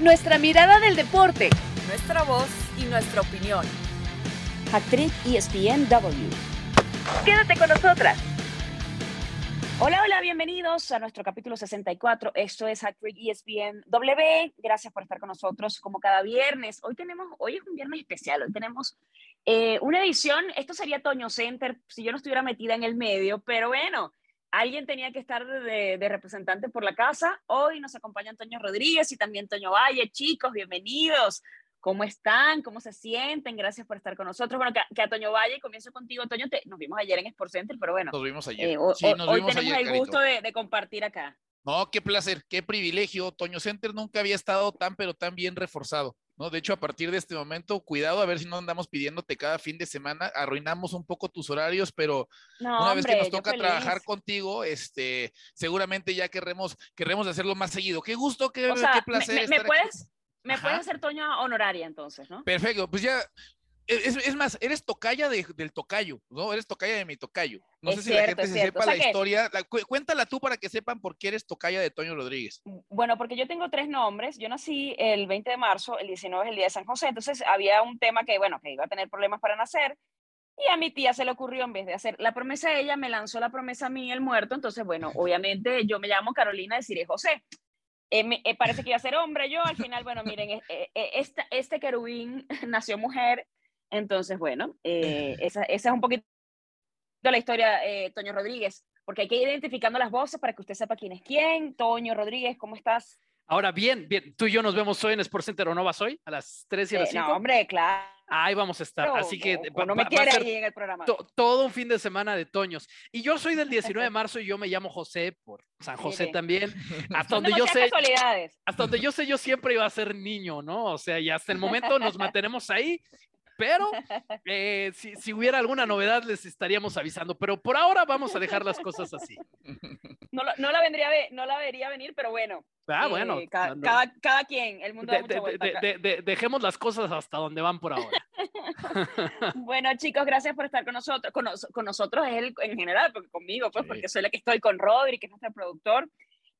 Nuestra mirada del deporte. Nuestra voz y nuestra opinión. Actriz ESPNW. Quédate con nosotras. Hola, hola, bienvenidos a nuestro capítulo 64. Esto es Actric ESPN W. Gracias por estar con nosotros como cada viernes. Hoy tenemos, hoy es un viernes especial. Hoy tenemos eh, una edición. Esto sería Toño Center si yo no estuviera metida en el medio, pero bueno, alguien tenía que estar de, de representante por la casa. Hoy nos acompaña Antonio Rodríguez y también Toño Valle. Chicos, bienvenidos. ¿Cómo están? ¿Cómo se sienten? Gracias por estar con nosotros. Bueno, que, que a Toño Valle, comienzo contigo, Toño, te, nos vimos ayer en Sport Center, pero bueno. Nos vimos ayer. eh, o- Sí, nos hoy vimos tenemos ayer, el gusto de, de compartir acá. No, qué placer, qué privilegio. Toño Center nunca había estado tan, pero tan bien reforzado. ¿No? De hecho, a partir de este momento, cuidado a ver si no andamos pidiéndote cada fin de semana. Arruinamos un poco tus horarios, pero No, una vez que nos toca trabajar contigo, este, seguramente ya querremos, querremos hacerlo más seguido. Qué gusto, qué, O sea, qué me- placer. me, me estar puedes, me Ajá. puedes hacer Toño honoraria entonces, ¿no? Perfecto, pues ya. Es, es más, eres tocaya de- del tocayo, ¿no? Eres tocaya de mi tocayo. No Es sé si la gente se cierto. O sepa sea la que- historia. La- cu- cuéntala tú para que sepan por qué eres tocaya de Toño Rodríguez. Bueno, porque yo tengo tres nombres. Yo nací el 20 de marzo, el 19 es el día de San José, entonces había un tema que, bueno, que iba a tener problemas para nacer. Y a mi tía se le ocurrió, en vez de hacer la promesa a ella, me lanzó la promesa a mí, el muerto. Entonces, bueno, obviamente yo me llamo Carolina, deciré José. Eh, me- eh, parece que iba a ser hombre yo. Al final, bueno, miren, eh, esta- este querubín nació mujer. Entonces, bueno, eh, esa, esa es un poquito la historia, eh, Toño Rodríguez, porque hay que ir identificando las voces para que usted sepa quién es quién. Toño Rodríguez, ¿cómo estás? Ahora bien, bien, tú y yo nos vemos hoy en Sport Center o no vas hoy, a las 3 y a Eh, las 5. no, hombre, claro. Ahí vamos a estar. Así que o- va- o no me quiere ahí en el programa. to- todo un fin de semana de Toños. Y yo soy del 19 de marzo y yo me llamo José por San José Mire. también. Hasta donde yo sé, hasta donde yo sé, yo siempre iba a ser niño, ¿no? O sea, y hasta el momento nos mantenemos ahí. Pero eh, si, si hubiera alguna novedad, les estaríamos avisando. Pero por ahora vamos a dejar las cosas así. No, la- no la vendría no la vería venir, pero bueno. Ah, eh, bueno. ca- no, cada, cada quien, el mundo da De- mucha de- vuelta de- acá. de- de- dejemos las cosas hasta donde van por ahora. Bueno, chicos, gracias por estar con nosotros. Con, con nosotros es el, en general, porque conmigo, pues, Sí. porque soy la que estoy con Rodri, que es nuestro productor.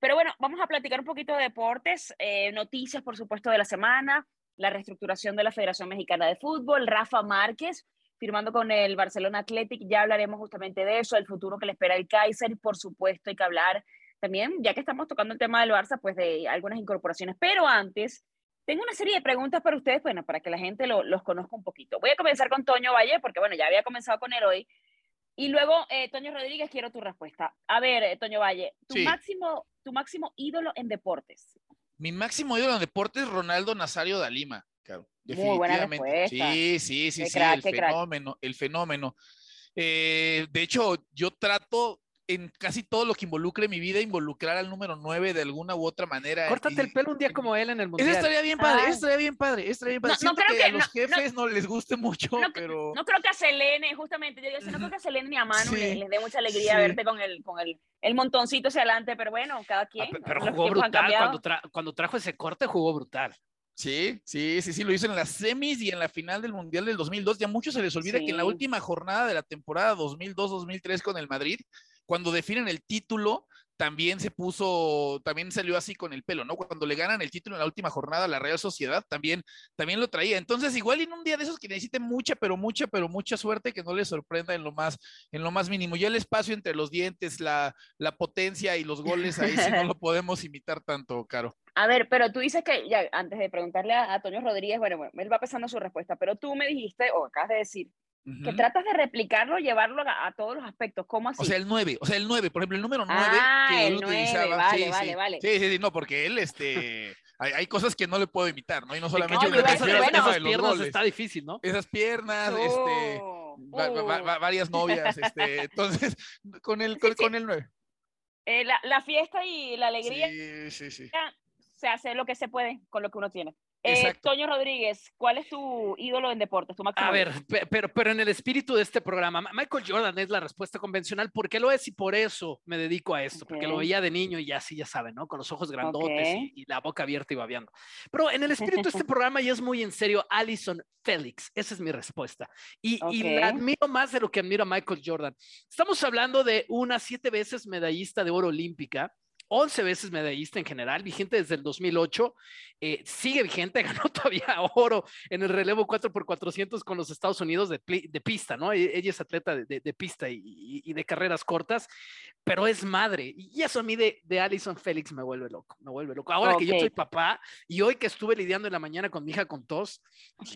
Pero bueno, vamos a platicar un poquito de deportes, eh, noticias, por supuesto, de la semana, la reestructuración de la Federación Mexicana de Fútbol, Rafa Márquez firmando con el Barcelona Athletic, ya hablaremos justamente de eso, el futuro que le espera el Kaiser, por supuesto hay que hablar también, ya que estamos tocando el tema del Barça, pues de algunas incorporaciones. Pero antes, tengo una serie de preguntas para ustedes, bueno, para que la gente lo- los conozca un poquito. Voy a comenzar con Toño Valle, porque bueno, ya había comenzado con él hoy. Y luego, eh, Toño Rodríguez, quiero tu respuesta. A ver, eh, Toño Valle, tu, Sí. máximo, tu máximo ídolo en deportes. Mi máximo ídolo en deportes, Ronaldo Nazario da Lima. Claro, Muy buena definitivamente. respuesta. Sí, sí, sí, Qué sí, crack, el fenómeno, el fenómeno. Eh, de hecho, yo trato en casi todo lo que involucre mi vida, involucrar al número 9 de alguna u otra manera. Córtate y- el pelo un día como él en el Eso mundial. estaría bien padre, Ah. eso estaría bien padre, eso estaría bien padre. No, no creo que, a que- los no, no. jefes no, les guste mucho, No, pero... No creo que a Selene, justamente, yo digo, no creo que a Selene ni a Manu Sí, les, les dé mucha alegría sí. verte con el, con el, el montoncito hacia adelante, pero bueno, cada Ah, quien. pe- pero jugó brutal. Cuando, tra- cuando trajo ese corte, jugó brutal. Sí, sí, sí, sí, lo hizo en las semis y en la final del Mundial del 2002. Ya a muchos se les olvida que en la Sí. última jornada de la temporada 2002-2003 con el Madrid, cuando definen el título, también se puso, también salió así con el pelo, ¿no? Cuando le ganan el título en la última jornada a la Real Sociedad, también, también lo traía. Entonces, igual en un día de esos que necesiten mucha, pero mucha, pero mucha suerte, que no les sorprenda en lo más, en lo más mínimo. Ya el espacio entre los dientes, la, la potencia y los goles, ahí sí no lo podemos imitar tanto, Caro. A ver, pero tú dices que, ya, antes de preguntarle a, a Toño Rodríguez, bueno, bueno, él va pensando su respuesta, pero tú me dijiste, o acabas de decir, que tratas de replicarlo, llevarlo a, a todos los aspectos. ¿Cómo así? O sea, el 9, o sea, el 9, por ejemplo, el número 9 Ah, que él el 9, utilizaba. vale, sí, vale, sí. vale. Sí, sí, sí, no, porque él, este, hay, hay cosas que no le puedo imitar, ¿no? Y no solamente al bueno, esas piernas goles. está difícil, ¿no? Esas piernas, este, Oh, va- va- va- va- varias novias, este, entonces, con el, con, sí. con el 9. Eh, la, la fiesta y la alegría Sí, sí, sí. se hace lo que se puede con lo que uno tiene. Eh. Toño Rodríguez, ¿cuál es tu ídolo en deportes? Tu máximo A ver, pero, pero en el espíritu de este programa, Ma- Michael Jordan es la respuesta convencional. ¿Por qué lo es? Y por eso me dedico a esto, porque lo veía de niño y así, ya saben, ¿no? Con los ojos grandotes Ok. y, y la boca abierta y babeando. Pero en el espíritu de este programa, y es muy en serio, Alison Félix. Esa es mi respuesta. Y, y la admiro más de lo que admiro a Michael Jordan. Estamos hablando de una siete veces medallista de oro olímpica, 11 veces medallista en general, vigente desde el 2008, eh, sigue vigente, ganó todavía oro en el relevo 4x400 con los Estados Unidos de, pista, ¿no? E, ella es atleta de, pista y, de carreras cortas, pero es madre. Y eso a mí de, de Alison Félix me vuelve loco, me vuelve loco. Ahora que yo soy papá y hoy que estuve lidiando en la mañana con mi hija con tos,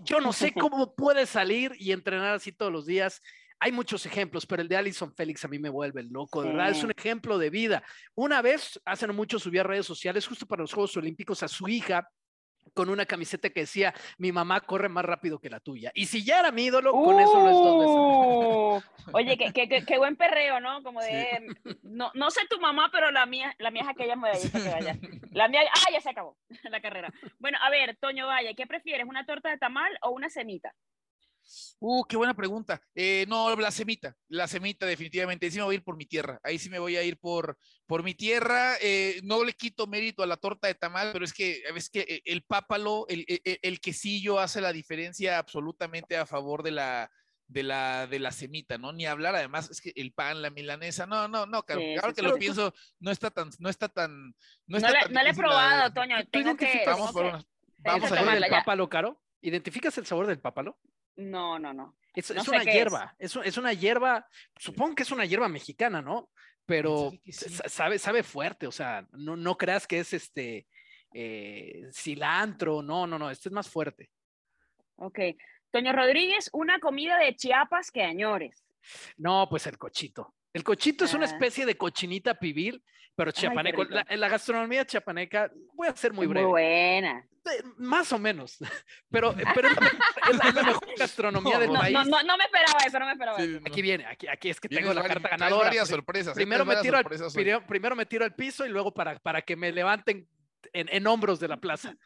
yo no sé cómo puede salir y entrenar así todos los días hay muchos ejemplos, pero el de Alison Félix a mí me vuelve loco, de verdad, es un ejemplo de vida. Una vez, hace no mucho, subí a redes sociales, justo para los Juegos Olímpicos, a su hija, con una camiseta que decía, mi mamá corre más rápido que la tuya. Y si ya era mi ídolo, con eso lo es dos veces. Oye, qué, qué, buen perreo, ¿no? Como de, no, no sé tu mamá, pero la mía, la mía es aquella medallista que vaya. La mía, ah, ya se acabó la carrera. Bueno, a ver, Toño Valle, ¿qué prefieres, una torta de tamal o una semita? Uh, qué buena pregunta. Eh, no, la semita, la semita definitivamente. Ahí sí me voy a ir por mi tierra. Ahí sí me voy a ir por, por mi tierra. Eh, no le quito mérito a la torta de tamal, pero es que, es que eh, el pápalo, el, el, quesillo hace la diferencia absolutamente a favor de la, de la, de la semita, ¿no? Ni hablar, además, es que el pan, la milanesa, no, no, no, claro, que lo pienso, no está tan, no está tan, no está no, le, he probado, Toño, tengo que... Vamos, vamos a ver el pápalo, Caro. ¿Identificas el sabor del pápalo? No, no, no. Es, una hierba, es. Es, una hierba, supongo que es una hierba mexicana, ¿no? Pero sabe, sabe fuerte, o sea, no, no creas que es este eh, cilantro, no, no, no, este es más fuerte. Ok. Toño Rodríguez, una comida de Chiapas que añores. No, pues el cochito. El cochito es una ah. especie de cochinita pibil, pero chiapaneco. en la, gastronomía chiapaneca, voy a ser muy breve. Muy buena. Más o menos, pero, pero es, la, mejor gastronomía del país. No, no, me esperaba eso, no me esperaba eso. Aquí viene, aquí, aquí es que tengo la carta ganadora. varias sorpresas. Primero me, tiro al, primero, me tiro al piso y luego para, para que me levanten en, en hombros de la plaza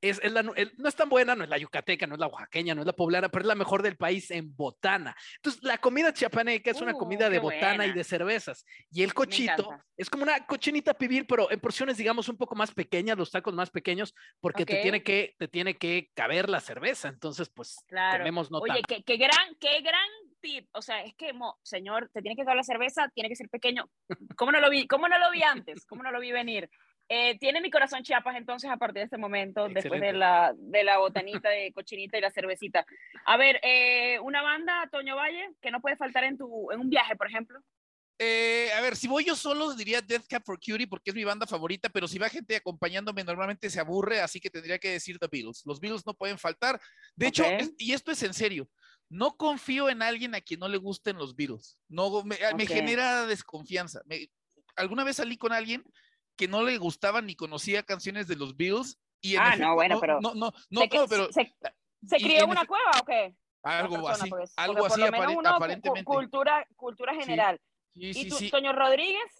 es, no es tan buena, no es la yucateca, no es la oaxaqueña, no es la poblana, pero es la mejor del país en botana. Entonces, la comida chiapaneca es una uh, comida de botana y de cervezas. Y el cochito es como una cochinita pibil, pero en porciones, digamos, un poco más pequeñas, los tacos más pequeños, porque te, tiene que, te tiene que caber la cerveza. Entonces, pues, claro. comemos no Oye, qué, qué, gran, qué gran tip. O sea, es que, señor, te tiene que caber la cerveza, tiene que ser pequeño. ¿Cómo no lo vi? ¿Cómo no lo vi antes? ¿Cómo no lo vi venir? Eh, tiene mi corazón Chiapas entonces a partir de este momento, después de la, de la botanita de cochinita y la cervecita. A ver, eh, una banda, Toño Valle, que no puede faltar en, tu, en un viaje, por ejemplo. Eh, a ver, si voy yo solo, diría Death Cab for Cutie porque es mi banda favorita, pero si va gente acompañándome, normalmente se aburre, así que tendría que decir The Beatles. Los Beatles no pueden faltar. De hecho, y esto es en serio, no confío en alguien a quien no le gusten los Beatles. No, me, me genera desconfianza. alguna vez salí con alguien que no le gustaban ni conocía canciones de los Bills. Y ah, no, bueno, pero. No, no, no, no pero. ¿Se, se crió en una cueva o qué? Algo así, algo así aparentemente. Cultura, cultura general. Sí, sí, ¿Y tú, sí. Toño Rodríguez?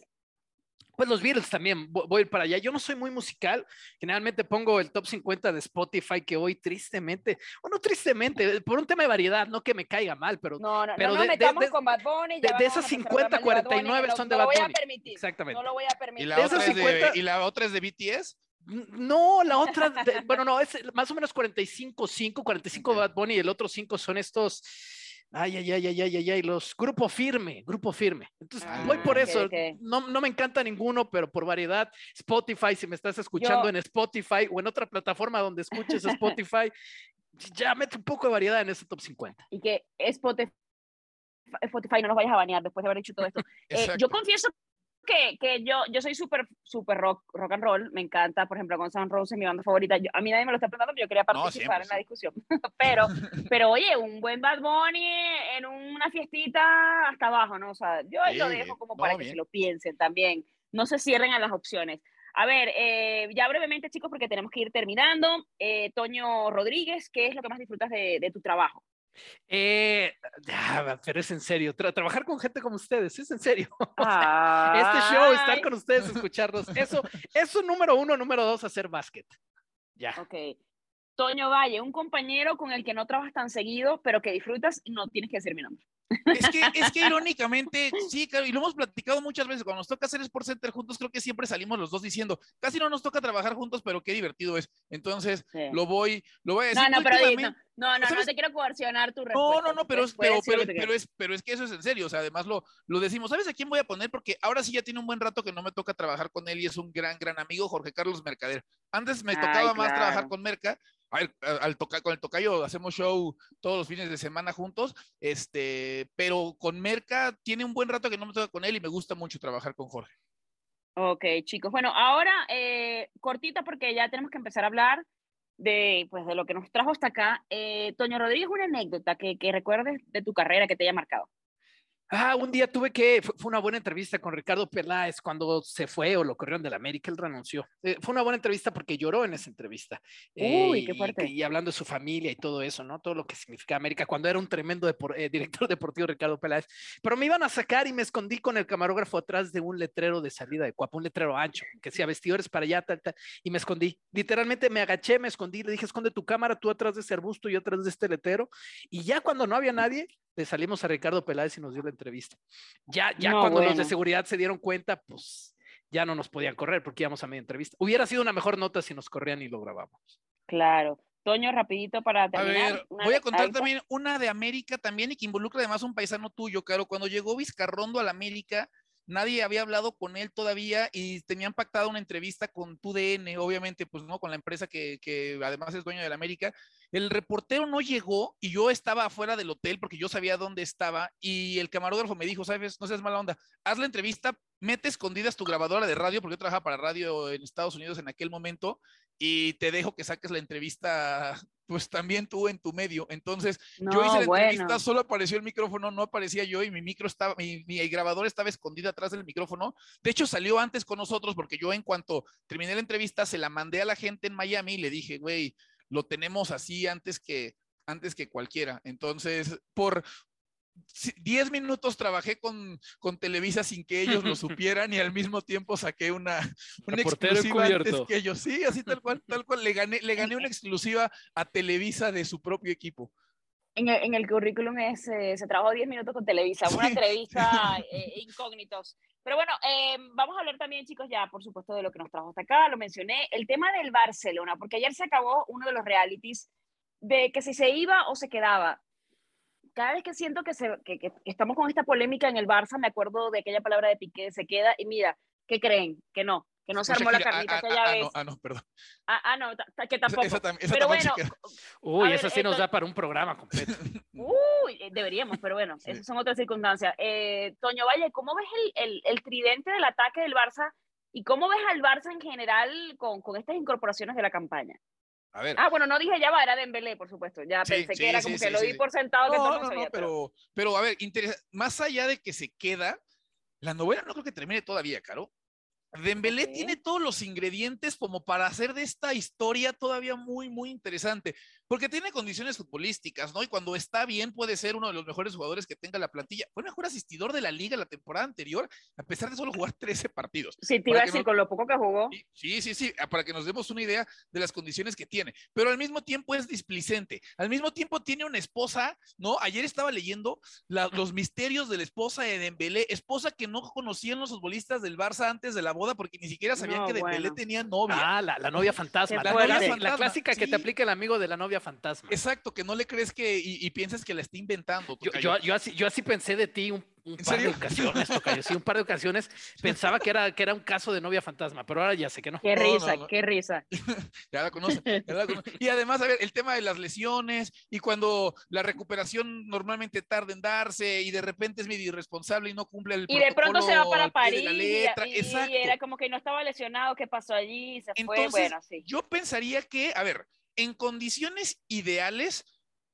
Pues los Beatles también, voy a ir para allá. Yo no soy muy musical, generalmente pongo el top 50 de Spotify que hoy tristemente, o no tristemente, por un tema de variedad, no que me caiga mal, pero... No, no, pero no, de, metamos con Bad Bunny. De, esas 50, 49 son de Bad Bunny. Exactamente. No lo voy a permitir. ¿Y la, otra, es de, ¿y la otra es de BTS? No, la otra, bueno, no, es más o menos 45, 5, 45 Bad Bunny y el otro 5 son estos Ay, ay, ay, ay, ay, ay, ay, los grupo firme, grupo firme. Entonces, voy por ah, eso. No, no, me encanta ninguno, pero por variedad, Spotify, si me estás escuchando en Spotify o en otra plataforma donde escuches Spotify, ya mete un poco de variedad en ese top 50. Y que Spotify, Spotify no nos vayas a banear después de haber dicho todo esto. Eh, yo confieso que, que yo, yo soy súper super rock, rock and roll, me encanta, por ejemplo, Guns N' Roses, mi banda favorita, a mí nadie me lo está preguntando, pero yo quería participar en la discusión, pero, pero oye, un buen Bad Bunny en una fiestita hasta abajo, ¿no? O sea, yo lo dejo como para que se lo piensen también, no se cierren a las opciones. A ver, eh, ya brevemente, chicos, porque tenemos que ir terminando. Eh, Toño Rodríguez, ¿qué es lo que más disfrutas de, de tu trabajo? Eh, pero es en serio, trabajar con gente como ustedes, es en serio. este show, estar con ustedes, escucharlos, eso, eso número uno, número dos, hacer básquet. Ya. Ok. Toño Valle, un compañero con el que no trabajas tan seguido, pero que disfrutas, no tienes que decir mi nombre. Es que, es que irónicamente, sí, claro, y lo hemos platicado muchas veces, cuando nos toca hacer Sport Center juntos, creo que siempre salimos los dos diciendo, casi no nos toca trabajar juntos, pero qué divertido es. Entonces, Sí. lo voy, lo voy a decir. No, no, pero no, no, no, no te quiero coercionar tu No, respuesta. no, no, pero, es, pero, es, pero es que eso es en serio, o sea, además lo, lo decimos, ¿sabes a quién voy a poner? Porque ahora sí ya tiene un buen rato que no me toca trabajar con él y es un gran, gran amigo, Jorge Carlos Mercader. Antes me Ay, tocaba más trabajar con Merca, a ver, a- al toca, con el tocayo hacemos show todos los fines de semana juntos, este, pero con Merca tiene un buen rato que no me toca con él y me gusta mucho trabajar con Jorge. Ok, chicos. Bueno, ahora eh, cortita porque ya tenemos que empezar a hablar de, pues, de lo que nos trajo hasta acá. Eh, Toño Rodríguez, una anécdota que, que recuerdes de tu carrera que te haya marcado. Ah, un día tuve que, fue una buena entrevista con Ricardo Peláez cuando se fue o lo corrieron de la América, él renunció. Eh, fue una buena entrevista porque lloró en esa entrevista. Uy, Eh, qué y- fuerte. Y, hablando de su familia y todo eso, ¿no? Todo lo que significa América, cuando era un tremendo depor- eh, director deportivo Ricardo Peláez. Pero me iban a sacar y me escondí con el camarógrafo atrás de un letrero de salida de Cuapa, un letrero ancho, que decía vestidores para allá, tal, tal, y me escondí. Literalmente me agaché, me escondí, le dije, esconde tu cámara, tú atrás de ese arbusto y atrás de este letrero. Y ya cuando no había nadie, le salimos a Ricardo Peláez y nos dio la entrevista. Ya, ya No, cuando los de seguridad se dieron cuenta, pues ya no nos podían correr porque íbamos a media entrevista. Hubiera sido una mejor nota si nos corrían y lo grabamos. Claro. Toño, rapidito para A terminar. ver, una voy a contar también una de América también y que involucra además un paisano tuyo, Caro. Cuando llegó Vizcarrondo a la América, nadie había hablado con él todavía y tenían pactado una entrevista con TUDN, obviamente, pues no, con la empresa que, que además es dueño de la América. El reportero no llegó y yo estaba afuera del hotel porque yo sabía dónde estaba y el camarógrafo me dijo, sabes, no seas mala onda, haz la entrevista, mete escondidas tu grabadora de radio, porque yo trabajaba para radio en Estados Unidos en aquel momento, y te dejo que saques la entrevista, pues también tú en tu medio. Entonces, No, yo hice la bueno. entrevista, solo apareció el micrófono, no aparecía yo y mi micro estaba, mi, mi grabador estaba escondido atrás del micrófono. De hecho, salió antes con nosotros porque yo en cuanto terminé la entrevista se la mandé a la gente en Miami y le dije, güey, lo tenemos así antes que antes que cualquiera. Entonces, por 10 minutos trabajé con, con Televisa sin que ellos lo supieran y al mismo tiempo saqué una, una exclusiva antes que ellos. Sí, así tal cual, tal cual. Le gané, le gané una exclusiva a Televisa de su propio equipo. En el, en el currículum es, eh, se trabajó 10 minutos con Televisa, una Sí. entrevista eh, incógnitos. Pero bueno, eh, vamos a hablar también, chicos, ya por supuesto de lo que nos trajo hasta acá, lo mencioné, el tema del Barcelona, porque ayer se acabó uno de los realities de que si se iba o se quedaba. Cada vez que siento que, se, que, que- que estamos con esta polémica en el Barça, me acuerdo de aquella palabra de Piqué, se queda, y mira, ¿qué creen? Que no, que no se armó la Shakira. carnita Ah, aquella ah, ah, vez. no, ah, no, perdón. Ah, ah, no, que Esa- tampoco. esa tam- esa Pero bueno. Uy, A eso sí nos da para un programa completo. Uy, eh, deberíamos, pero bueno, Sí. esas son otras circunstancias. Eh, Toño Valle, ¿cómo ves el, el, el tridente del ataque del Barça y cómo ves al Barça en general con, con estas incorporaciones de la campaña? A ver. Ah, bueno, no dije ya va, era Dembélé, por supuesto. Ya Sí, pensé sí, que era como sí, que lo di por sentado No, no, no, sabía, pero, pero a ver, más allá de que se queda, la novela no creo que termine todavía, Caro. Dembélé tiene todos los ingredientes como para hacer de esta historia todavía muy, muy interesante, porque tiene condiciones futbolísticas, ¿no? Y cuando está bien puede ser uno de los mejores jugadores que tenga la plantilla. Fue el mejor asistidor de la liga la temporada anterior, a pesar de solo jugar 13 partidos. Sí, te iba a decir, con lo poco que jugó. Sí, Sí, sí, sí, para que nos demos una idea de las condiciones que tiene, pero al mismo tiempo es displicente, al mismo tiempo tiene una esposa, ¿no? Ayer estaba leyendo la- los misterios de la esposa de Dembélé, esposa que no conocían los futbolistas del Barça antes de la boda porque ni siquiera sabían No, que Dembélé bueno. tenía novia. Ah, la, la novia fantasma. La, novia- clásica que te aplica el amigo de la novia fantasma. Exacto, que no le crees que y, y piensas que la está inventando. Yo, yo, yo así, yo así pensé de ti un, un ¿En par de serio? ocasiones, tocayo. Sí, un par de ocasiones pensaba que era, que era un caso de novia fantasma, pero ahora ya sé que no. Qué No, no, risa, no. qué risa. Ya la conocen, ya la conocen. Y además, a ver, el tema de las lesiones y cuando la recuperación normalmente tarda en darse y de repente es medio irresponsable y no cumple el Y de pronto se va para de París la y- letra. y, Exacto. era como que no estaba lesionado, ¿qué pasó allí? Se fue, Entonces, bueno, sí. yo pensaría que, a ver, en condiciones ideales,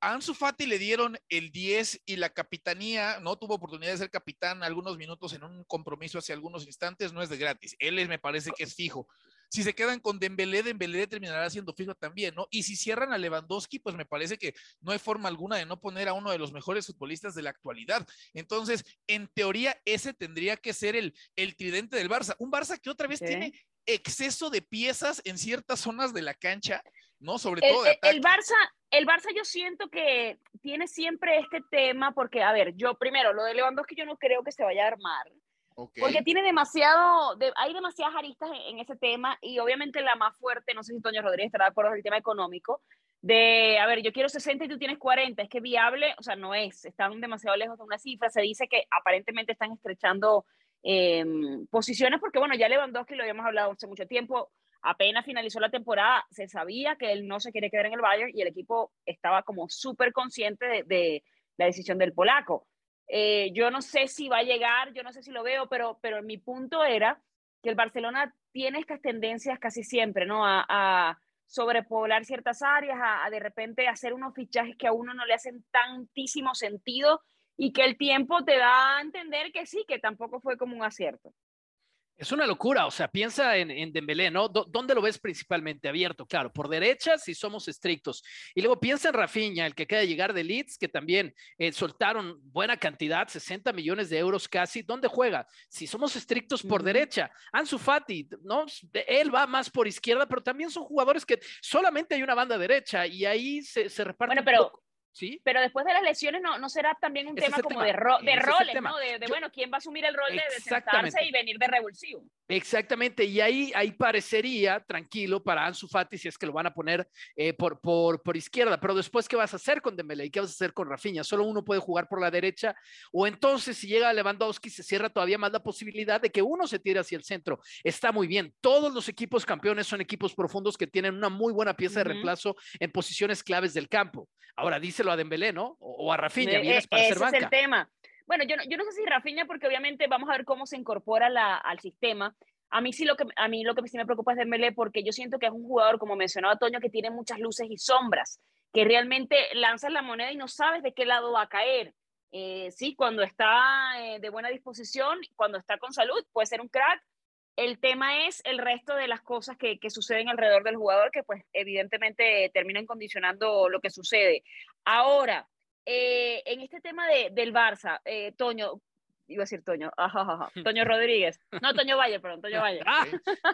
a Ansu Fati le dieron el 10 y la capitanía, no tuvo oportunidad de ser capitán algunos minutos en un compromiso hace algunos instantes, no es de gratis. Él es, me parece que es fijo. Si se quedan con Dembélé, Dembélé terminará siendo fijo también, ¿no? Y si cierran a Lewandowski, pues me parece que no hay forma alguna de no poner a uno de los mejores futbolistas de la actualidad. Entonces, en teoría, ese tendría que ser el, el tridente del Barça. Un Barça que otra vez tiene exceso de piezas en ciertas zonas de la cancha, ¿no? Sobre El, todo de el-. Barça, el Barça yo siento que tiene siempre este tema porque, a ver, yo primero, lo de Lewandowski yo no creo que se vaya a armar. Porque tiene demasiado, hay demasiadas aristas en, ese tema y obviamente la más fuerte, no sé si Toño Rodríguez estará de acuerdo con el tema económico, de, a ver, yo quiero 60 y tú tienes 40, es que viable, o sea, no es, están demasiado lejos de una cifra, se dice que aparentemente están estrechando em, posiciones porque, bueno, ya Lewandowski lo habíamos hablado hace mucho tiempo, apenas finalizó la temporada, se sabía que él no se quería quedar en el Bayern y el equipo estaba como súper consciente de, la decisión del polaco. Eh, yo no sé si va a llegar, yo no sé si lo veo, pero, pero mi punto era que el Barcelona tiene estas tendencias casi siempre, ¿no? A, sobrepoblar ciertas áreas, a, de repente hacer unos fichajes que a uno no le hacen tantísimo sentido y que el tiempo te da a entender que sí, que tampoco fue como un acierto. Es una locura, o sea, piensa en, en Dembélé, ¿no? ¿Dónde lo ves principalmente? Abierto, claro, por derecha si somos estrictos. Y luego piensa en Rafinha, el que queda de llegar de Leeds, que también eh, soltaron buena cantidad, 60 millones de euros casi. ¿Dónde juega? Si somos estrictos por derecha. Ansu Fati, ¿no? Él va más por izquierda, pero también son jugadores que solamente hay una banda derecha y ahí se, se reparte. Bueno, pero pero después de las lesiones, ¿no, no será también un tema como de, de roles, ¿no? De, bueno, ¿quién va a asumir el rol de sentarse y venir de revulsivo? Exactamente, y ahí, ahí parecería tranquilo para Ansu Fati si es que lo van a poner eh, por, por, por, izquierda, pero después, ¿qué vas a hacer con Dembélé? ¿Y qué vas a hacer con Rafinha? Solo uno puede jugar por la derecha, o entonces si llega Lewandowski se cierra todavía más la posibilidad de que uno se tire hacia el centro. Está muy bien, todos los equipos campeones son equipos profundos que tienen una muy buena pieza de reemplazo en posiciones claves del campo. Ahora, dice a Dembélé, ¿no? O, a Rafinha, vienes para ese ser banca. es el tema. Bueno, yo no, yo no sé si Rafinha, porque obviamente vamos a ver cómo se incorpora la, al sistema. A mí sí lo que a mí lo que sí me preocupa es Dembélé porque yo siento que es un jugador, como mencionaba Toño, que tiene muchas luces y sombras, que realmente lanzas la moneda y no sabes de qué lado va a caer. Eh, sí, cuando está eh, de buena disposición, cuando está con salud, puede ser un crack. El tema es el resto de las cosas que, que suceden alrededor del jugador, que pues evidentemente terminan condicionando lo que sucede. Ahora, eh, en este tema de, del Barça, eh, Toño, iba a decir Toño, Toño Rodríguez, no, Toño Valle, perdón, Toño Valle. Ah,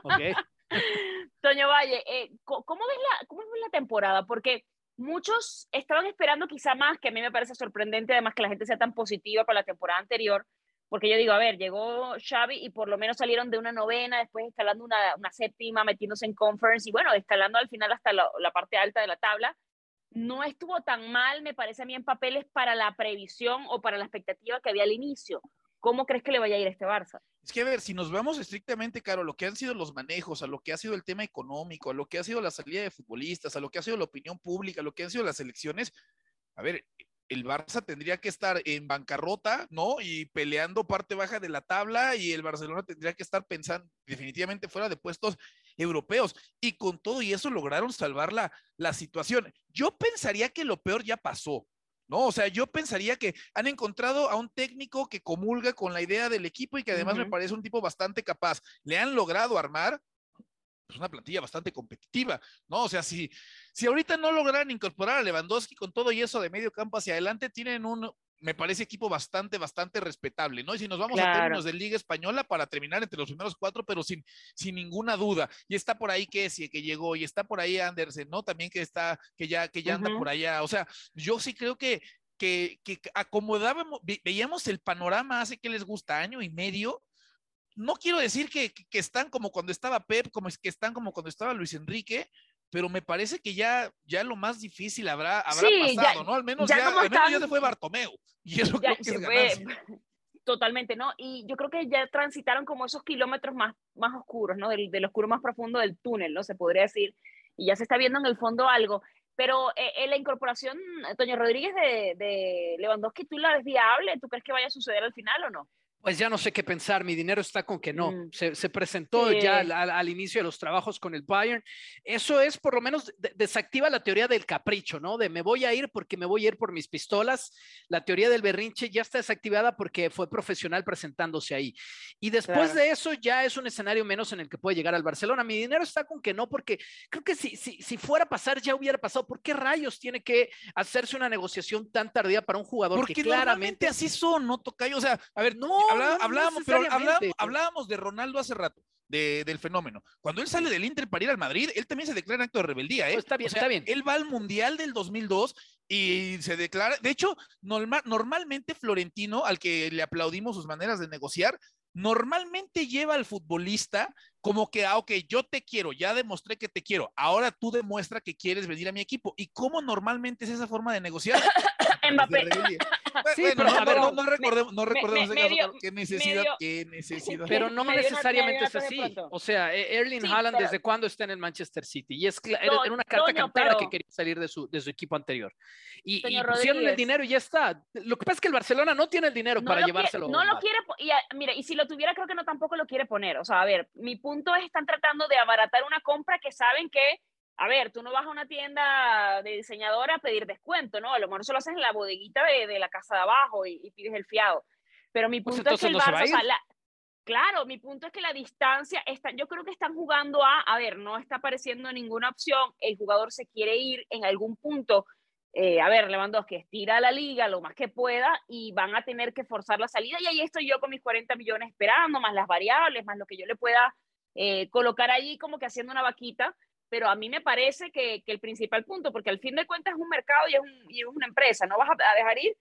okay. Toño Valle, eh, ¿cómo, ves la, ¿cómo ves la temporada? Porque muchos estaban esperando quizá más, que a mí me parece sorprendente además que la gente sea tan positiva con la temporada anterior, porque yo digo, a ver, llegó Xavi y por lo menos salieron de una novena, después escalando una, una séptima, metiéndose en conference y bueno, escalando al final hasta la, la parte alta de la tabla no estuvo tan mal, me parece a mí, en papeles para la previsión o para la expectativa que había al inicio. ¿Cómo crees que le vaya a ir a este Barça? Es que, a ver, si nos vamos estrictamente, Caro, a lo que han sido los manejos, a lo que ha sido el tema económico, a lo que ha sido la salida de futbolistas, a lo que ha sido la opinión pública, a lo que han sido las elecciones, a ver, el Barça tendría que estar en bancarrota, ¿no? Y peleando parte baja de la tabla y el Barcelona tendría que estar pensando definitivamente fuera de puestos europeos. Y con todo y eso lograron salvar la, la situación. Yo pensaría que lo peor ya pasó. ¿no? O sea, yo pensaría que han encontrado a un técnico que comulga con la idea del equipo y que además me parece un tipo bastante capaz. Le han logrado armar pues, una plantilla bastante competitiva, ¿no? O sea, si, si ahorita no lograran incorporar a Lewandowski con todo y eso de medio campo hacia adelante, tienen un, me parece equipo bastante, bastante respetable, ¿no? Y si nos vamos a términos de Liga Española para terminar entre los primeros cuatro, pero sin, sin ninguna duda. Y está por ahí Kessie, que llegó, y está por ahí Andersen, ¿no? También que está, que ya, que ya anda por allá. O sea, yo sí creo que, que, que acomodábamos, veíamos el panorama hace que les gusta año y medio no quiero decir que, están como cuando estaba Pep, como es que están como cuando estaba Luis Enrique, pero me parece que ya, ya lo más difícil habrá, habrá pasado, ¿no? Al menos ya, ya, se fue Bartomeu. Y eso creo que es Totalmente, ¿no? Y yo creo que ya transitaron como esos kilómetros más, más oscuros, ¿no? Del, del oscuro más profundo del túnel, ¿no? Se podría decir. Y ya se está viendo en el fondo algo. Pero eh, en la incorporación, Toño Rodríguez de, de Lewandowski, ¿tú la ves viable? ¿Tú crees que vaya a suceder al final o no? Pues ya no sé qué pensar, mi dinero está con que no. Mm. Se, presentó ya al, inicio de los trabajos con el Bayern. Eso es por lo menos desactiva la teoría del capricho, ¿no? De me voy a ir porque me voy a ir por mis pistolas. La teoría del berrinche ya está desactivada porque fue profesional presentándose ahí. Y después de eso ya es un escenario menos en el que puede llegar al Barcelona. Mi dinero está con que no, porque creo que si, si, si fuera a pasar ya hubiera pasado. ¿Por qué rayos tiene que hacerse una negociación tan tardía para un jugador porque que claramente así son, ¿no, Tocayo? O sea, a ver, no hablábamos, pero hablábamos, de Ronaldo hace rato. del fenómeno. Cuando él sale del Inter para ir al Madrid, él también se declara en acto de rebeldía, ¿eh? Pues está bien, está bien. Él va al Mundial del 2002 y se declara, de hecho, normalmente Florentino, al que le aplaudimos sus maneras de negociar, normalmente lleva al futbolista como que, ah, ok, yo te quiero, ya demostré que te quiero, ahora tú demuestra que quieres venir a mi equipo. ¿Y cómo normalmente es esa forma de negociar? Mbappé. Sí, pero no, a ver, no, no, recordemos, no recordemos qué necesidad, qué necesidad. Pero no necesariamente es así. O sea, e, Erling Haaland, ¿desde cuándo está en el Manchester City? Y es era una carta cantada que quería salir de su, de su equipo anterior. Y, pusieron el dinero y ya está. Lo que pasa es que el Barcelona no tiene el dinero para llevárselo. no lo quiere, y mira, y si lo tuviera, creo que no tampoco lo quiere poner. O sea, a ver, mi punto es, están tratando de abaratar una compra que saben que a ver, tú no vas a una tienda de diseñadora a pedir descuento, ¿no? A lo mejor eso lo haces en la bodeguita de, la casa de abajo y, pides el fiado. Pero mi pues punto es que el Barça, claro, mi punto es que la distancia, está, yo creo que están jugando a, a ver, no está apareciendo ninguna opción, el jugador se quiere ir en algún punto, eh, a ver, Lewandowski estira la liga lo más que pueda y van a tener que forzar la salida y ahí estoy yo con mis 40 millones esperando, más las variables, más lo que yo le pueda eh, colocar allí como que haciendo una vaquita pero a mí me parece que, que, el principal punto, porque al fin de cuentas es un mercado y es, un, y es una empresa, no vas a, dejar ir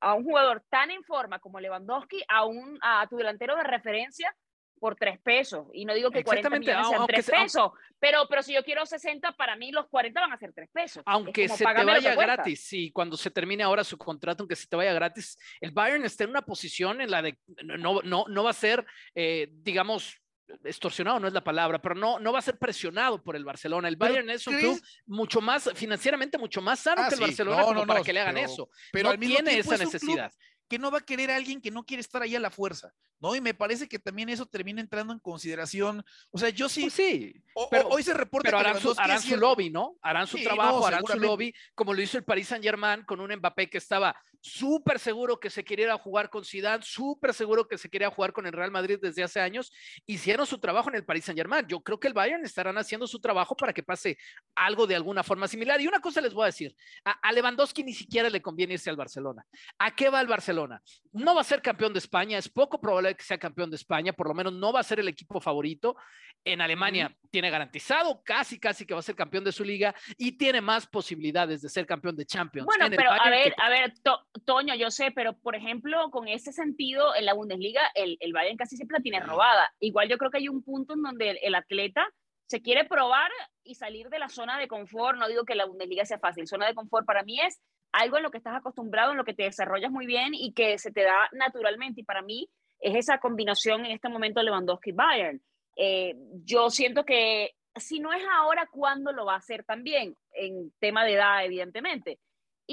a, un jugador tan en forma como Lewandowski a, un, a tu delantero de referencia por tres pesos. Y no digo que 40 millones sean tres pesos, pero, pero si yo quiero 60, para mí los 40 van a ser tres pesos. Aunque se te vaya gratis, sí, cuando se termine ahora su contrato, aunque se te vaya gratis, el Bayern está en una posición en la de no, no, no va a ser, eh, digamos, extorsionado no es la palabra, pero no, no va a ser presionado por el Barcelona. El Bayern es un club mucho más, financieramente mucho más sano ah, que el Barcelona para que le hagan eso. Pero no tiene esa necesidad. Que no va a querer a alguien que no quiere estar ahí a la fuerza. ¿no? Y me parece que también eso termina entrando en consideración. O sea, yo sí. Pues sí, pero hoy se reporta pero harán, su, harán su lobby, ¿no? Harán su trabajo, harán su lobby, como lo hizo el Paris Saint Germain con un Mbappé que estaba súper seguro que se quería jugar con Zidane, súper seguro que se quería jugar con el Real Madrid desde hace años. Hicieron su trabajo en el Paris Saint Germain. Yo creo que el Bayern estarán haciendo su trabajo para que pase algo de alguna forma similar. Y una cosa les voy a decir: a, a Lewandowski ni siquiera le conviene irse al Barcelona. ¿A qué va el Barcelona? No va a ser campeón de España, es poco probable que sea campeón de España por lo menos no va a ser el equipo favorito. En Alemania tiene garantizado casi, casi que va a ser campeón de su liga y tiene más posibilidades de ser campeón de Champions. Bueno, pero a ver, a ver, Toño, yo sé, pero por ejemplo, con ese sentido, en la Bundesliga, el, el Bayern casi siempre la tiene robada. Igual yo creo que hay un punto en donde el, atleta se quiere probar y salir de la zona de confort. No digo que la Bundesliga sea fácil. Zona de confort para mí es algo en lo que estás acostumbrado, en lo que te desarrollas muy bien y que se te da naturalmente. Y para mí, es esa combinación en este momento Lewandowski-Bayern. Eh, yo siento que si no es ahora, ¿cuándo lo va a hacer también? En tema de edad, evidentemente.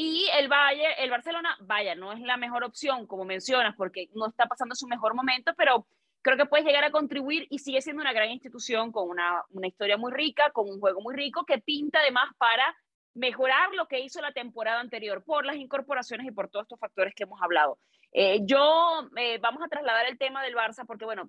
Y el Bayern, el Barcelona, vaya, no es la mejor opción, como mencionas, porque no está pasando su mejor momento, pero creo que puede llegar a contribuir y sigue siendo una gran institución con una, una historia muy rica, con un juego muy rico, que pinta además para mejorar lo que hizo la temporada anterior por las incorporaciones y por todos estos factores que hemos hablado. Eh, yo eh, vamos a trasladar el tema del Barça porque, bueno,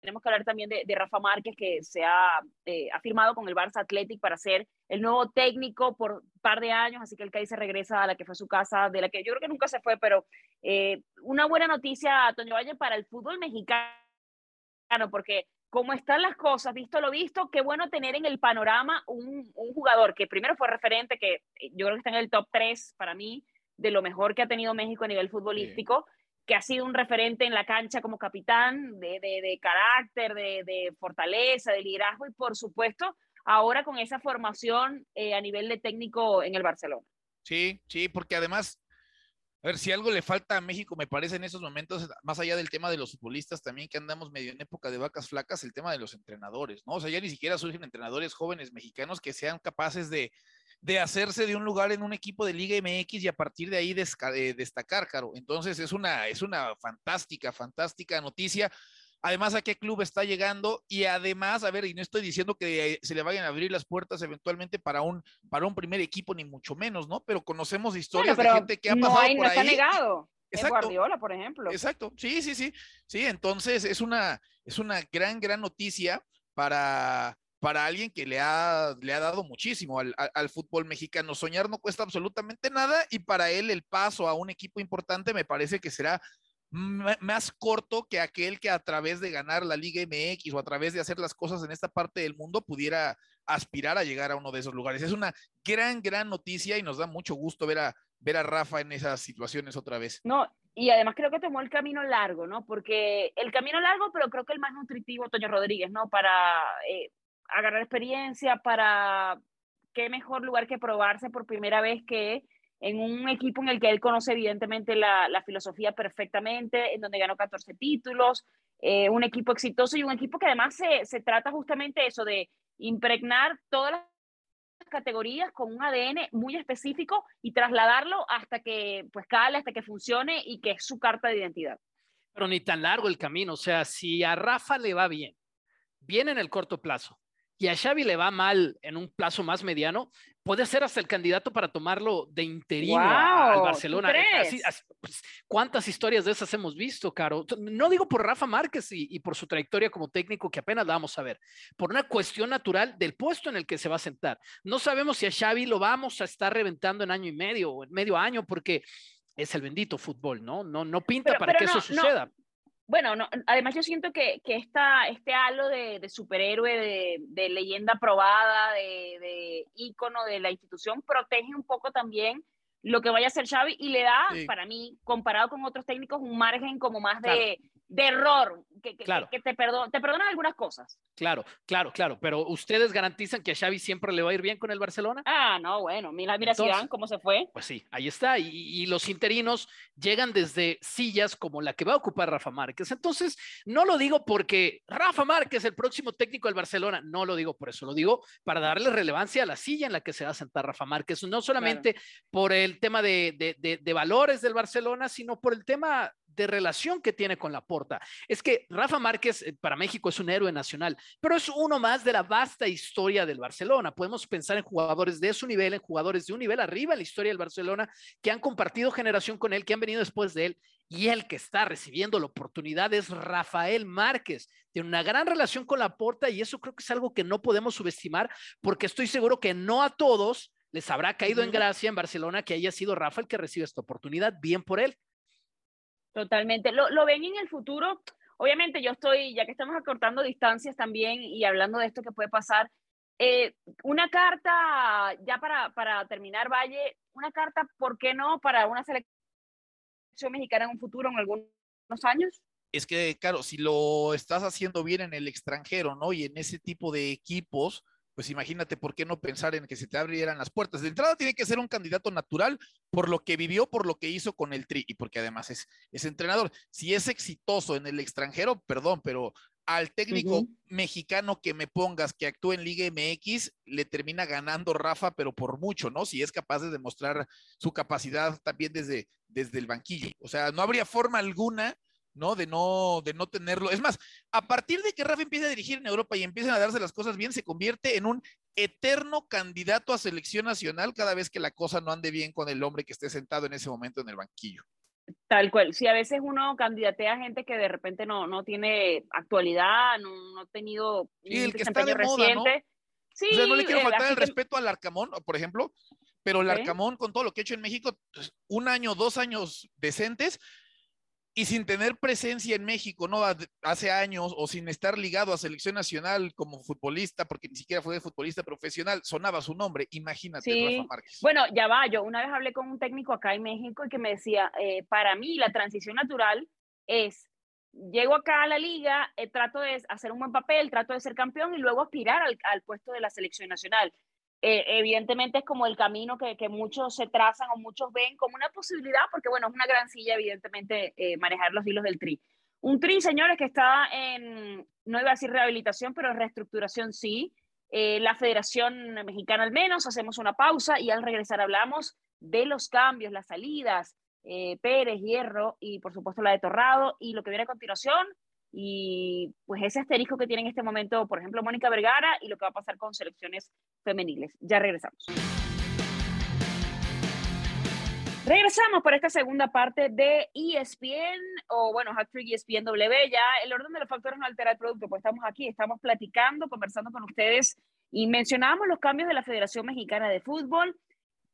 tenemos que hablar también de, Rafa Márquez, que se ha, eh, firmado con el Barça Athletic para ser el nuevo técnico por un par de años, así que el se regresa a la que fue su casa, de la que yo creo que nunca se fue, pero una buena noticia, Toño Valle, para el fútbol mexicano, porque como están las cosas, visto lo visto, qué bueno tener en el panorama un, un jugador que primero fue referente, que yo creo que está en el top 3 para mí, de lo mejor que ha tenido México a nivel futbolístico, que ha sido un referente en la cancha como capitán, de, de, carácter, de, de, fortaleza, de liderazgo y por supuesto ahora con esa formación eh, a nivel de técnico en el Barcelona. Sí, sí, porque además, a ver, si algo le falta a México, me parece en esos momentos, más allá del tema de los futbolistas, también que andamos medio en época de vacas flacas, el tema de los entrenadores, ¿no? O sea, ya ni siquiera surgen entrenadores jóvenes mexicanos que sean capaces de, de hacerse de un lugar en un equipo de Liga MX y a partir de ahí eh, destacar, Caro. Entonces es una, es una fantástica, fantástica noticia. Además, a qué club está llegando y además, a ver, y no estoy diciendo que se le vayan a abrir las puertas eventualmente para un, para un primer equipo, ni mucho menos, ¿no? Pero conocemos historias de gente que ha pasado por ahí. No negado. Exacto. Guardiola, por ejemplo. Exacto, sí, sí, sí. Sí, entonces es una, es una gran, gran noticia para, para alguien que le ha, le ha dado muchísimo al, fútbol mexicano. Soñar no cuesta absolutamente nada y para él el paso a un equipo importante me parece que será más corto que aquel que a través de ganar la Liga MX o a través de hacer las cosas en esta parte del mundo pudiera aspirar a llegar a uno de esos lugares. Es una gran, gran noticia y nos da mucho gusto ver a, ver a Rafa en esas situaciones otra vez. No, y además creo que tomó el camino largo, ¿no? Porque el camino largo, pero creo que el más nutritivo, Toño Rodríguez, ¿no? Para eh, agarrar experiencia, para qué mejor lugar que probarse por primera vez que en un equipo en el que él conoce evidentemente la, la filosofía perfectamente, en donde ganó 14 títulos, eh, un equipo exitoso y un equipo que además se, se trata justamente eso de impregnar todas las categorías con un ADN muy específico y trasladarlo hasta que pues cale, hasta que funcione y que es su carta de identidad. Pero ni tan largo el camino, o sea, si a Rafa le va bien, bien en el corto plazo, y a Xavi le va mal en un plazo más mediano, puede ser hasta el candidato para tomarlo de interino al Barcelona. Pues, ¿Cuántas historias de esas hemos visto, Caro? No digo por Rafa Márquez y, por su trayectoria como técnico, que apenas la vamos a ver, por una cuestión natural del puesto en el que se va a sentar. No sabemos si a Xavi lo vamos a estar reventando en año y medio o en medio año, porque es el bendito fútbol, ¿no? No, no pinta para que eso suceda bueno, no, además yo siento que, que esta, este halo de, de superhéroe, de, de, leyenda probada, de, de, ícono de la institución, protege un poco también lo que vaya a hacer Xavi y le da, para mí, comparado con otros técnicos, un margen como más de, de error, que, que, que te, te perdonan algunas cosas. Claro, claro, claro, pero ¿ustedes garantizan que a Xavi siempre le va a ir bien con el Barcelona? Ah, no, bueno, mira, mira Zidane, cómo se fue. Pues sí, ahí está, y, y, los interinos llegan desde sillas como la que va a ocupar Rafa Márquez. Entonces, no lo digo porque Rafa Márquez, el próximo técnico del Barcelona, no lo digo por eso, lo digo para darle relevancia a la silla en la que se va a sentar Rafa Márquez, no solamente claro. por el tema de, de, de, de valores del Barcelona, sino por el tema de relación que tiene con la porta. Es que Rafa Márquez eh, para México es un héroe nacional, pero es uno más de la vasta historia del Barcelona. Podemos pensar en jugadores de su nivel, en jugadores de un nivel arriba en la historia del Barcelona, que han compartido generación con él, que han venido después de él, y el que está recibiendo la oportunidad es Rafael Márquez. Tiene una gran relación con la porta y eso creo que es algo que no podemos subestimar, porque estoy seguro que no a todos les habrá caído en gracia en Barcelona que haya sido Rafa el que recibe esta oportunidad, bien por él. Totalmente. Lo, lo, ven en el futuro. Obviamente yo estoy, ya que estamos acortando distancias también y hablando de esto que puede pasar, eh, una carta, ya para, para terminar, Valle, una carta, ¿por qué no? Para una selección mexicana en un futuro, en algunos años. Es que, claro, si lo estás haciendo bien en el extranjero, ¿no? Y en ese tipo de equipos, pues imagínate por qué no pensar en que se te abrieran las puertas. De entrada tiene que ser un candidato natural por lo que vivió, por lo que hizo con el Tri y porque además es, es entrenador. Si es exitoso en el extranjero, perdón, pero al técnico uh -huh. mexicano que me pongas que actúe en Liga MX, le termina ganando Rafa, pero por mucho, ¿no? Si es capaz de demostrar su capacidad también desde, desde el banquillo. O sea, no habría forma alguna ¿no? De no, de no tenerlo. Es más, a partir de que Rafa empiece a dirigir en Europa y empiecen a darse las cosas bien, se convierte en un eterno candidato a selección nacional cada vez que la cosa no ande bien con el hombre que esté sentado en ese momento en el banquillo. Tal cual. Si a veces uno candidatea a gente que de repente no, no tiene actualidad, no, no ha tenido y el que está de moda, reciente. ¿no? Sí, o sea, no le quiero faltar el que... respeto al Arcamón, por ejemplo, pero el Arcamón, con todo lo que ha hecho en México, pues, un año, dos años decentes, y sin tener presencia en México, ¿no? Hace años o sin estar ligado a selección nacional como futbolista, porque ni siquiera fue futbolista profesional, sonaba su nombre, imagínate, sí. Rafa Márquez. Bueno, ya va, yo una vez hablé con un técnico acá en México y que me decía, eh, para mí la transición natural es, llego acá a la liga, eh, trato de hacer un buen papel, trato de ser campeón y luego aspirar al, al puesto de la selección nacional eh, evidentemente es como el camino que, que, muchos se trazan o muchos ven como una posibilidad, porque bueno, es una gran silla, evidentemente, eh, manejar los hilos del tri. Un tri, señores, que está en, no iba a decir rehabilitación, pero reestructuración sí. Eh, la Federación Mexicana al menos, hacemos una pausa y al regresar hablamos de los cambios, las salidas, Pérez, Hierro y por supuesto la de Torrado y lo que viene a continuación, y pues ese asterisco que tiene en este momento, por ejemplo, Mónica Vergara y lo que va a pasar con selecciones femeniles. Ya regresamos. Regresamos por esta segunda parte de ESPN, o bueno, Hattrick ESPN W. Ya el orden de los factores no altera el producto, pues estamos aquí, estamos platicando, conversando con ustedes y mencionábamos los cambios de la Federación Mexicana de Fútbol.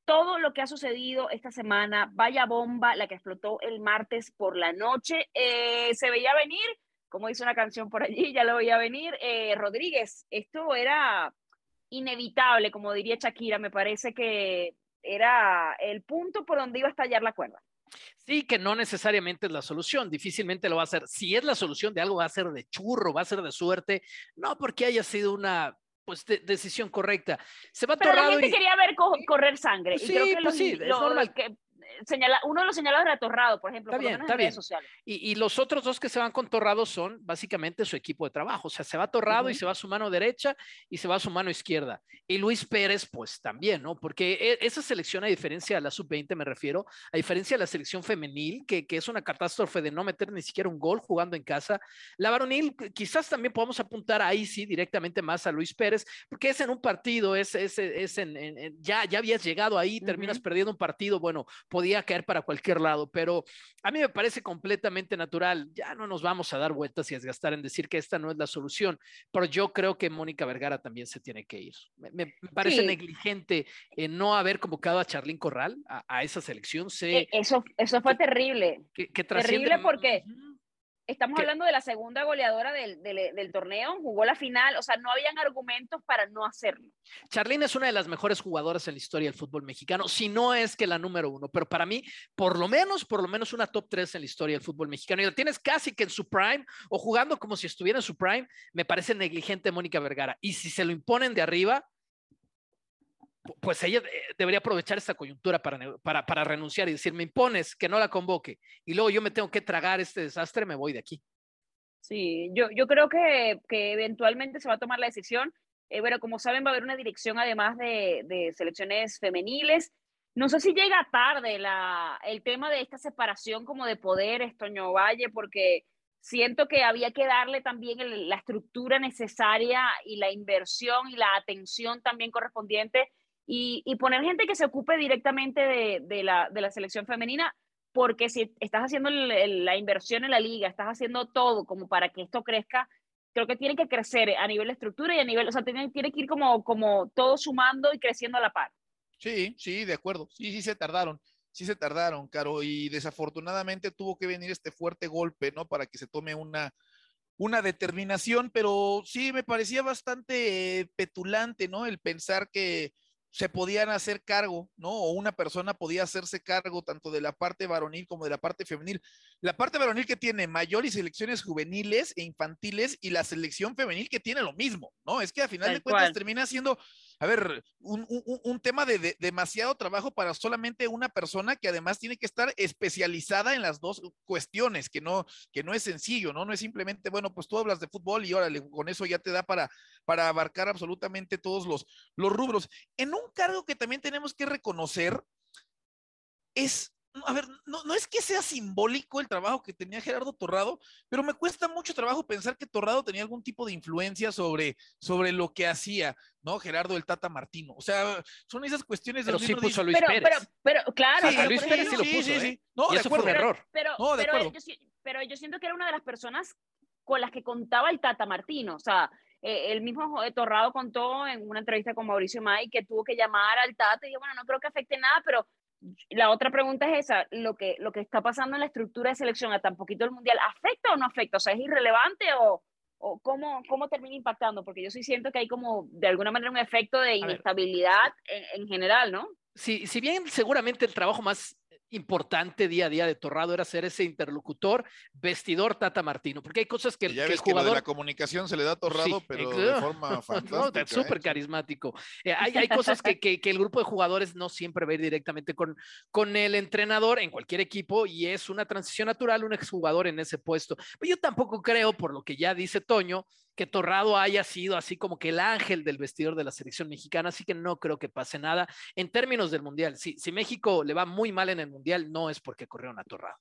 todo lo que ha sucedido esta semana, vaya bomba, la que explotó el martes por la noche, eh, se veía venir, como dice una canción por allí, ya lo veía venir, eh, Rodríguez, esto era inevitable, como diría Shakira, me parece que era el punto por donde iba a estallar la cuerda. Sí, que no necesariamente es la solución, difícilmente lo va a hacer. Si es la solución de algo, va a ser de churro, va a ser de suerte, no porque haya sido una pues decisión correcta. Se va Pero la gente y... quería ver co correr sangre. Sí, y creo que pues los, sí, es lo, normal. Que, señala, uno de los señalados era Torrado, por ejemplo, Está por bien, lo menos está en redes bien. sociales. Y, y, los otros dos que se van con Torrado son básicamente su equipo de trabajo. O sea, se va Torrado uh -huh. y se va a su mano derecha y se va a su mano izquierda. Y Luis Pérez, pues también, ¿no? Porque e, esa selección, a diferencia de la sub-20, me refiero, a diferencia de la selección femenil, que, que, es una catástrofe de no meter ni siquiera un gol jugando en casa, la varonil, quizás también podamos apuntar ahí sí directamente más a Luis Pérez, porque es en un partido, es, es, es en, en, ya, ya habías llegado ahí, terminas uh -huh. perdiendo un partido, bueno, podía caer para cualquier lado, pero a mí me parece completamente natural. Ya no nos vamos a dar vueltas y desgastar en decir que esta no es la solución, pero yo creo que Mónica Vergara también se tiene que ir. Me, me parece sí. negligente en no haber convocado a Charlín Corral a, a esa selección. Sé eso, eso fue que, terrible. Que, que terrible porque uh -huh. Estamos hablando de la segunda goleadora del, del, del, torneo, jugó la final, o sea, no habían argumentos para no hacerlo. Charlene es una de las mejores jugadoras en la historia del fútbol mexicano, si no es que la número uno, pero para mí, por lo menos, por lo menos una top tres en la historia del fútbol mexicano. Y la tienes casi que en su prime o jugando como si estuviera en su prime, me parece negligente Mónica Vergara. Y si se lo imponen de arriba, pues ella eh, debería aprovechar esta coyuntura para, para, para, renunciar y decir, me impones que no la convoque y luego yo me tengo que tragar este desastre, me voy de aquí. Sí, yo, yo creo que, que eventualmente se va a tomar la decisión. Eh, bueno, como saben, va a haber una dirección además de, de selecciones femeniles. No sé si llega tarde la, el tema de esta separación como de poderes, Toño Valle, porque siento que había que darle también la estructura necesaria y la inversión y la atención también correspondiente y, y, poner gente que se ocupe directamente de, de, la, de la selección femenina, porque si estás haciendo el, el, la inversión en la liga, estás haciendo todo como para que esto crezca, creo que tiene que crecer a nivel de estructura y a nivel, o sea, tiene, tiene que ir como, como todo sumando y creciendo a la par. Sí, sí, de acuerdo. Sí, sí se tardaron. Sí se tardaron, Caro, y desafortunadamente tuvo que venir este fuerte golpe, ¿no? Para que se tome una, una determinación, pero sí me parecía bastante petulante, ¿no? El pensar que se podían hacer cargo, ¿no? O una persona podía hacerse cargo tanto de la parte varonil como de la parte femenil. La parte varonil que tiene mayores selecciones juveniles e infantiles y la selección femenil que tiene lo mismo, ¿no? Es que a final Tal de cuentas cual. termina siendo, a ver, un, un, tema de, de, demasiado trabajo para solamente una persona que además tiene que estar especializada en las dos cuestiones, que no, que no es sencillo, ¿no? No es simplemente, bueno, pues tú hablas de fútbol y órale, con eso ya te da para, para abarcar absolutamente todos los, los rubros. En un cargo que también tenemos que reconocer es a ver, no, no, es que sea simbólico el trabajo que tenía Gerardo Torrado, pero me cuesta mucho trabajo pensar que Torrado tenía algún tipo de influencia sobre, sobre lo que hacía, ¿no? Gerardo el Tata Martino. O sea, son esas cuestiones de Pero sí puso a Luis pero, Pérez. Pero, pero, claro, sí, pero, Luis Pérez sí lo puso, sí, ¿eh? sí. No, y de eso fue acuerdo. un error. Pero, No, de pero, acuerdo. yo, pero yo siento que era una de las personas con las que contaba el Tata Martino. O sea, eh, el mismo Torrado contó en una entrevista con Mauricio May que tuvo que llamar al Tata y yo, bueno, no creo que afecte nada, pero la otra pregunta es esa, lo que, lo que está pasando en la estructura de selección a tan poquito el Mundial, ¿afecta o no afecta? O sea, ¿es irrelevante o, o cómo, cómo termina impactando? Porque yo sí siento que hay como, de alguna manera, un efecto de inestabilidad en, en, general, ¿no? Sí, si bien seguramente el trabajo más importante día a día de Torrado era ser ese interlocutor, vestidor Tata Martino, porque hay cosas que, ya que ves el jugador... que de la comunicación se le da a Torrado, Sí, pero de forma fantástica. No, súper ¿eh? carismático. Eh, hay, hay cosas que, que, que, el grupo de jugadores no siempre va a ir directamente con, con el entrenador en cualquier equipo y es una transición natural un exjugador en ese puesto. Pero yo tampoco creo, por lo que ya dice Toño, que Torrado haya sido así como que el ángel del vestidor de la selección mexicana, así que no creo que pase nada en términos del Mundial. Si, si México le va muy mal en el Mundial, no es porque corrieron a Torrado.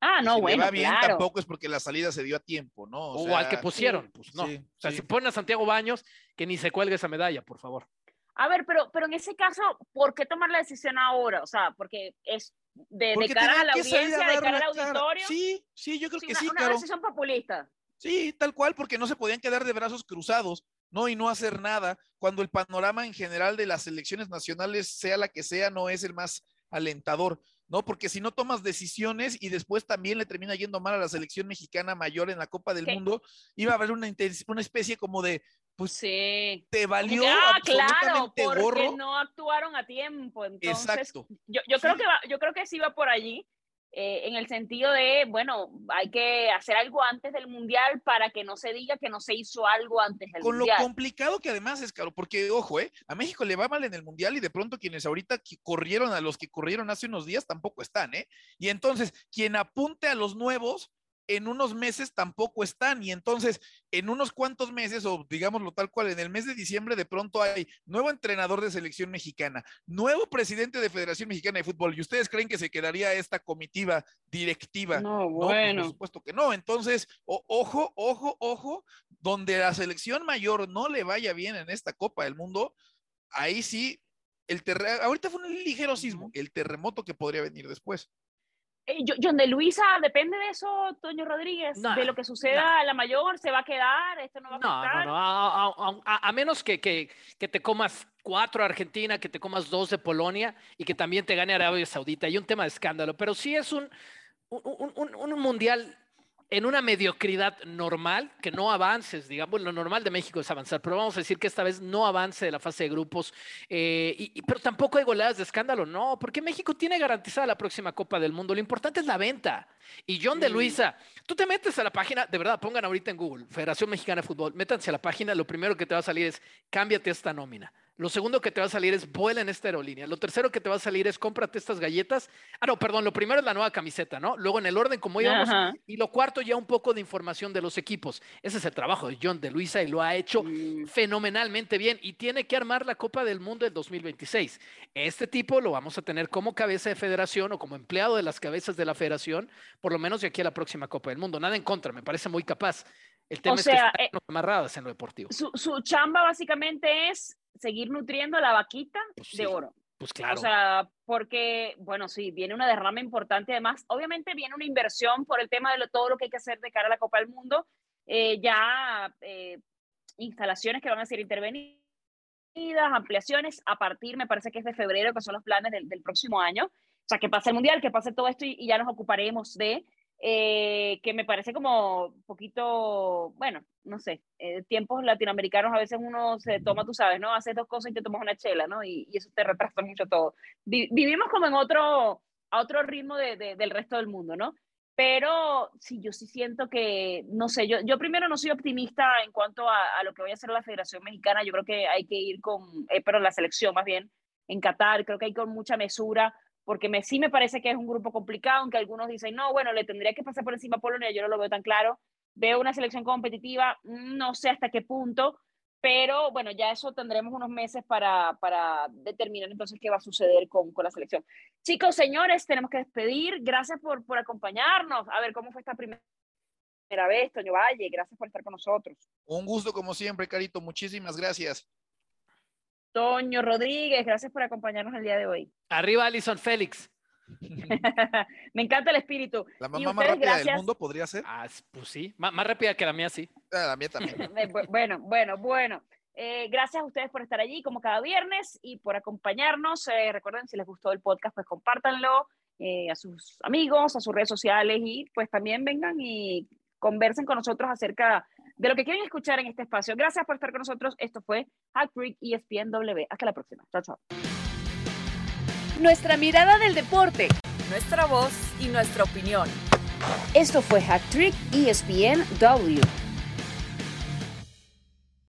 Ah, no, si bueno, le va bien, claro. tampoco es porque la salida se dio a tiempo, ¿no? O, sea, al que pusieron, sí, pues no. sí, o sea, sí. si ponen a Santiago Baños, que ni se cuelgue esa medalla, por favor. A ver, pero, pero en ese caso, ¿por qué tomar la decisión ahora? O sea, porque es de, cara a la audiencia, a de cara al auditorio. Sí, sí, yo creo Sí, que una, sí, una decisión populista. Sí, tal cual, porque no se podían quedar de brazos cruzados. ¿no? Y no hacer nada cuando el panorama en general de las elecciones nacionales, sea la que sea, no es el más alentador, ¿no? Porque si no tomas decisiones y después también le termina yendo mal a la selección mexicana mayor en la Copa del Mundo, iba a haber una, una especie como de, pues sí. te valió ah, absolutamente claro, porque gorro. no actuaron a tiempo. Entonces, Exacto. Yo, yo Sí. creo que va, yo creo que sí va por allí, eh, en el sentido de, bueno, hay que hacer algo antes del mundial para que no se diga que no se hizo algo antes del Con lo mundial. complicado que además es, caro, porque ojo, ¿eh? A México le va mal en el Mundial y de pronto quienes ahorita corrieron a los que corrieron hace unos días tampoco están, ¿eh? Y entonces, quien apunte a los nuevos, en unos meses tampoco están. Y entonces, en unos cuantos meses, o digámoslo tal cual, en el mes de diciembre de pronto hay nuevo entrenador de selección mexicana, nuevo presidente de Federación Mexicana de Fútbol. ¿Y ustedes creen que se quedaría esta comitiva directiva? No, No, pues, bueno. por supuesto que no. Entonces, o- ojo, ojo, ojo, donde la selección mayor no le vaya bien en esta Copa del Mundo, ahí sí, el terremoto, ahorita fue un ligero sismo, el terremoto que podría venir después. Eh, yo- John de Luisa, depende de eso, Toño Rodríguez, No, de lo que suceda a la mayor, se va a quedar, esto no va a No, no, no. A- a menos que, que- que te comas cuatro Argentina, que te comas dos de Polonia y que también te gane Arabia Saudita. Hay un tema de escándalo, pero sí es un, un, un- un mundial en una mediocridad normal, que no avances, digamos, lo normal de México es avanzar, pero vamos a decir que esta vez no avance de la fase de grupos, eh, y- y- pero tampoco hay goleadas de escándalo, no, porque México tiene garantizada la próxima Copa del Mundo, lo importante es la venta. Y John de. Luisa, tú te metes a la página, de verdad, pongan ahorita en Google, Federación Mexicana de Fútbol, métanse a la página, lo primero que te va a salir es cámbiate esta nómina. Lo segundo que te va a salir es vuela en esta aerolínea. Lo tercero que te va a salir es cómprate estas galletas. Ah, no, perdón, lo primero es la nueva camiseta, ¿no? Luego en el orden como íbamos. Ajá. Y lo cuarto ya un poco de información de los equipos. Ese es el trabajo de John de Luisa y lo ha hecho Mm. fenomenalmente bien y tiene que armar la Copa del Mundo del 2026. Este tipo lo vamos a tener como cabeza de federación o como empleado de las cabezas de la federación, por lo menos de aquí a la próxima Copa del Mundo. Nada en contra, me parece muy capaz. El tema es que están eh, amarradas en lo deportivo. Su, su chamba básicamente es seguir nutriendo la vaquita Pues sí, de oro. Pues claro. O sea, porque, bueno, sí, viene una derrama importante. Además, obviamente viene una inversión por el tema de lo- todo lo que hay que hacer de cara a la Copa del Mundo. Eh, ya eh, instalaciones que van a ser intervenidas, ampliaciones a partir, me parece que es de febrero, que son los planes del, del próximo año. O sea, que pase el Mundial, que pase todo esto y, y ya nos ocuparemos de, eh, que me parece como un poquito, bueno, no sé, eh, tiempos latinoamericanos a veces uno se toma, tú sabes, ¿no? Haces dos cosas y te tomas una chela, ¿no? Y, y eso te retrasa mucho todo. Vi- vivimos como en otro, a otro ritmo de, de- del resto del mundo, ¿no? Pero sí, yo sí siento que, no sé, yo, yo primero no soy optimista en cuanto a, a lo que voy a hacer la Federación Mexicana, yo creo que hay que ir con, eh, pero la selección más bien, en Qatar, creo que hay con mucha mesura, porque sí me parece que es un grupo complicado, aunque algunos dicen, no, bueno, le tendría que pasar por encima a Polonia, yo no lo veo tan claro, veo una selección competitiva, mm, no sé hasta qué punto, pero bueno, ya eso tendremos unos meses para, para determinar entonces qué va a suceder con, con la selección. Chicos, señores, tenemos que despedir. Gracias por, por acompañarnos. A ver, ¿cómo fue esta primera vez, Toño Valle? Gracias por estar con nosotros. Un gusto como siempre, Carito. Muchísimas gracias. Toño Rodríguez, gracias por acompañarnos el día de hoy. Arriba Alison Félix. Me encanta el espíritu. La Y mamá más ustedes, rápida del mundo podría ser. Ah, pues sí, má- más rápida que la mía, sí. Ah, la mía también. Eh, bu- Bueno, bueno, bueno. Eh, gracias a ustedes por estar allí como cada viernes y por acompañarnos. Eh, recuerden, si les gustó el podcast, pues compártanlo eh, a sus amigos, a sus redes sociales y pues también vengan y conversen con nosotros acerca de lo que quieren escuchar en este espacio. Gracias por estar con nosotros. Esto fue Hack Freak ESPNW. Hasta la próxima. Chao, chao. Nuestra mirada del deporte. Nuestra voz y nuestra opinión. Esto fue Hack Trick ESPNW.